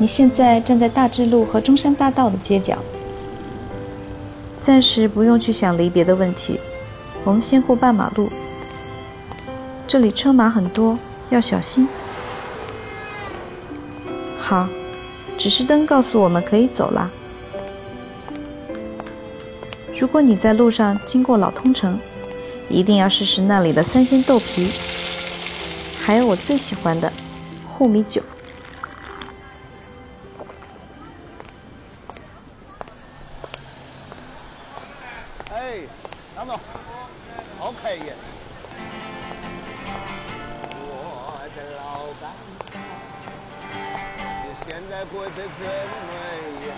你现在站在大智路和中山大道的街角，暂时不用去想离别的问题。我们先过半马路，这里车马很多，要小心。好，指示灯告诉我们可以走了。如果你在路上经过老通城，一定要试试那里的三鲜豆皮，还有我最喜欢的沪米酒。你现在过得怎么样？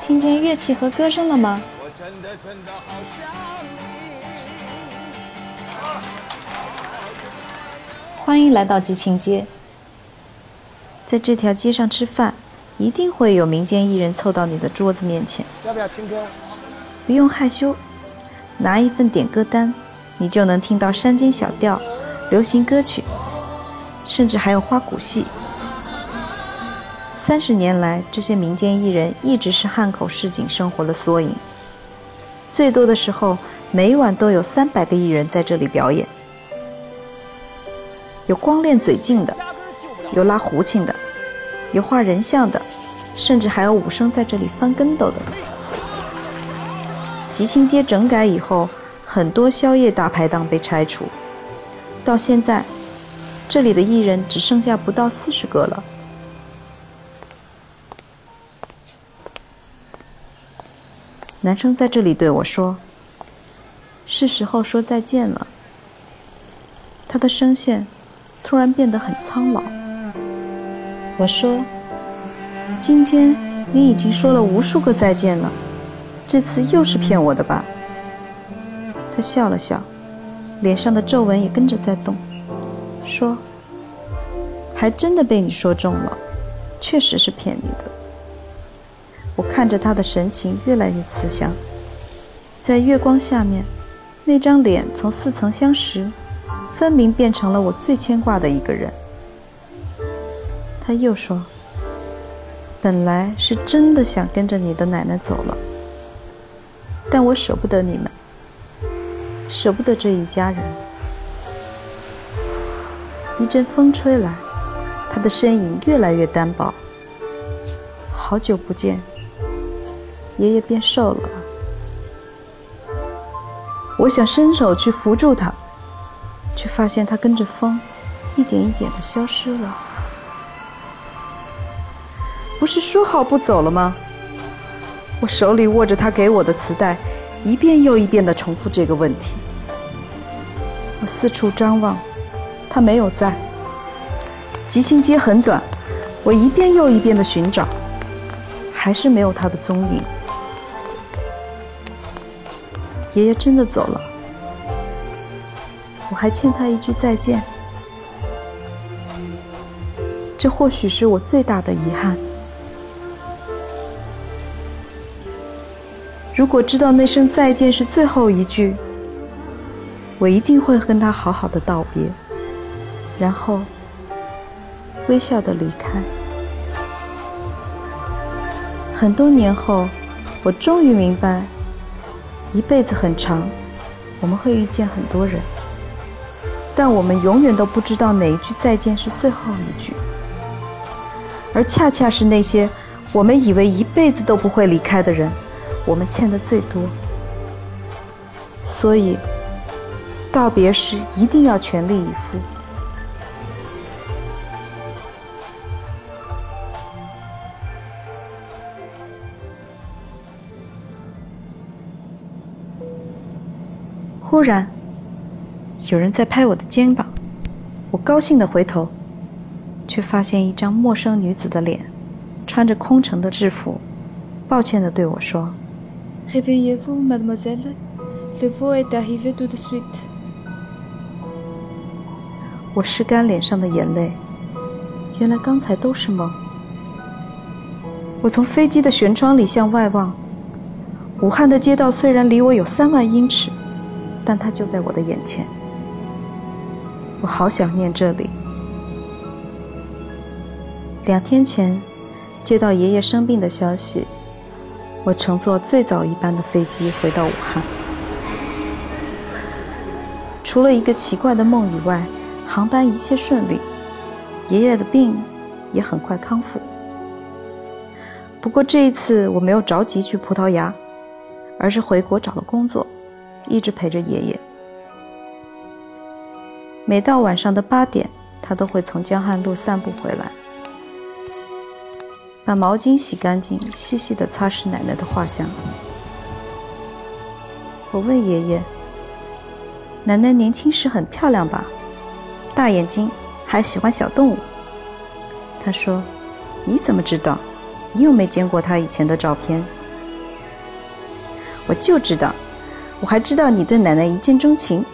听见乐器和歌声了吗？欢迎来到吉庆街。在这条街上吃饭，一定会有民间艺人凑到你的桌子面前。要不要听歌？不用害羞，拿一份点歌单，你就能听到山间小调、流行歌曲，甚至还有花鼓戏。三十年来，这些民间艺人一直是汉口市井生活的缩影。最多的时候，每晚都有三百个艺人在这里表演。有光练嘴劲的，有拉胡琴的，有画人像的，甚至还有武生在这里翻跟斗的。吉庆街整改以后，很多宵夜大排档被拆除，到现在，这里的艺人只剩下不到四十个了。男生在这里对我说：“是时候说再见了。”他的声线突然变得很苍老。我说：“今天你已经说了无数个再见了，这次又是骗我的吧？”他笑了笑，脸上的皱纹也跟着在动，说：“还真的被你说中了，确实是骗你的。”我看着他的神情越来越慈祥，在月光下面，那张脸从似曾相识，分明变成了我最牵挂的一个人。他又说：“本来是真的想跟着你的奶奶走了，但我舍不得你们，舍不得这一家人。”一阵风吹来，他的身影越来越单薄。好久不见。爷爷变瘦了，我想伸手去扶住他，却发现他跟着风一点一点的消失了。不是说好不走了吗？我手里握着他给我的磁带，一遍又一遍的重复这个问题。我四处张望，他没有在。吉庆街很短，我一遍又一遍的寻找，还是没有他的踪影。爷爷真的走了，我还欠他一句再见，这或许是我最大的遗憾。如果知道那声再见是最后一句，我一定会跟他好好的道别，然后微笑的离开。很多年后，我终于明白。一辈子很长，我们会遇见很多人，但我们永远都不知道哪一句再见是最后一句，而恰恰是那些我们以为一辈子都不会离开的人，我们欠的最多。所以，道别时一定要全力以赴。忽然，有人在拍我的肩膀，我高兴的回头，却发现一张陌生女子的脸，穿着空乘的制服，抱歉的对我说：“Réveillez-vous, mademoiselle, le vol est arrivé tout de suite。”我拭干脸上的眼泪，原来刚才都是梦。我从飞机的舷窗里向外望，武汉的街道虽然离我有三万英尺。但它就在我的眼前，我好想念这里。两天前接到爷爷生病的消息，我乘坐最早一班的飞机回到武汉。除了一个奇怪的梦以外，航班一切顺利，爷爷的病也很快康复。不过这一次我没有着急去葡萄牙，而是回国找了工作，一直陪着爷爷。每到晚上的八点，他都会从江汉路散步回来，把毛巾洗干净，细细的擦拭奶奶的画像。我问爷爷：“奶奶年轻时很漂亮吧？大眼睛，还喜欢小动物。”他说：“你怎么知道？你又没见过她以前的照片。”我就知道，我还知道你对奶奶一见钟情，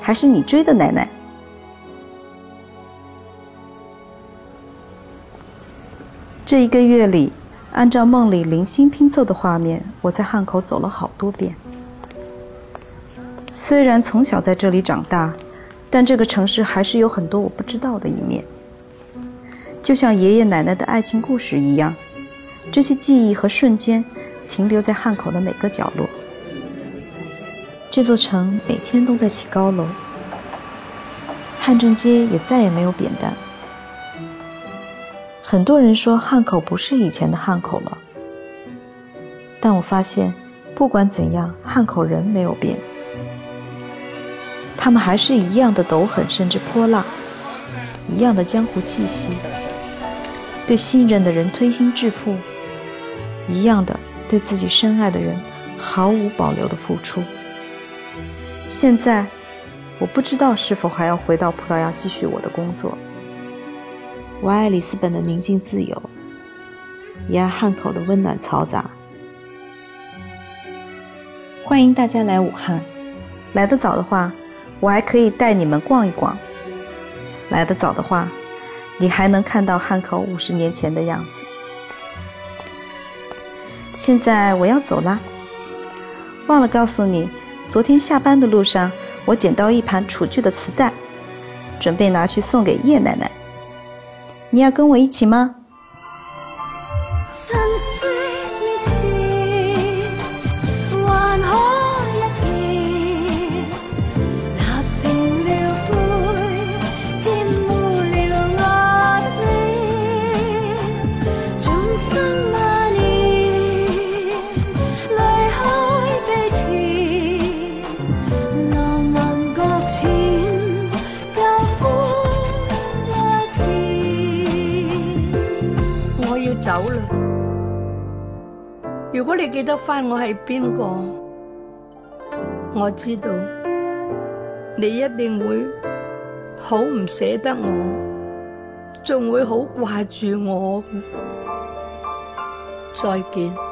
还是你追的奶奶。这一个月里，按照梦里零星拼凑的画面，我在汉口走了好多遍。虽然从小在这里长大，但这个城市还是有很多我不知道的一面。就像爷爷奶奶的爱情故事一样，这些记忆和瞬间停留在汉口的每个角落。这座城每天都在起高楼，汉正街也再也没有扁担。很多人说汉口不是以前的汉口了，但我发现，不管怎样，汉口人没有变，他们还是一样的斗狠，甚至泼辣，一样的江湖气息，对信任的人推心置腹，一样的对自己深爱的人毫无保留的付出。现在，我不知道是否还要回到葡萄牙继续我的工作。我爱里斯本的宁静自由，也爱汉口的温暖嘈杂。欢迎大家来武汉，来得早的话，我还可以带你们逛一逛；来得早的话，你还能看到汉口五十年前的样子。现在我要走啦，忘了告诉你，昨天下班的路上，我捡到一盘楚剧的磁带，准备拿去送给叶奶奶。你要跟我一起吗？走啦！如果你记得翻我系边个，我知道你一定会好唔舍得我，仲会好挂住我。再见。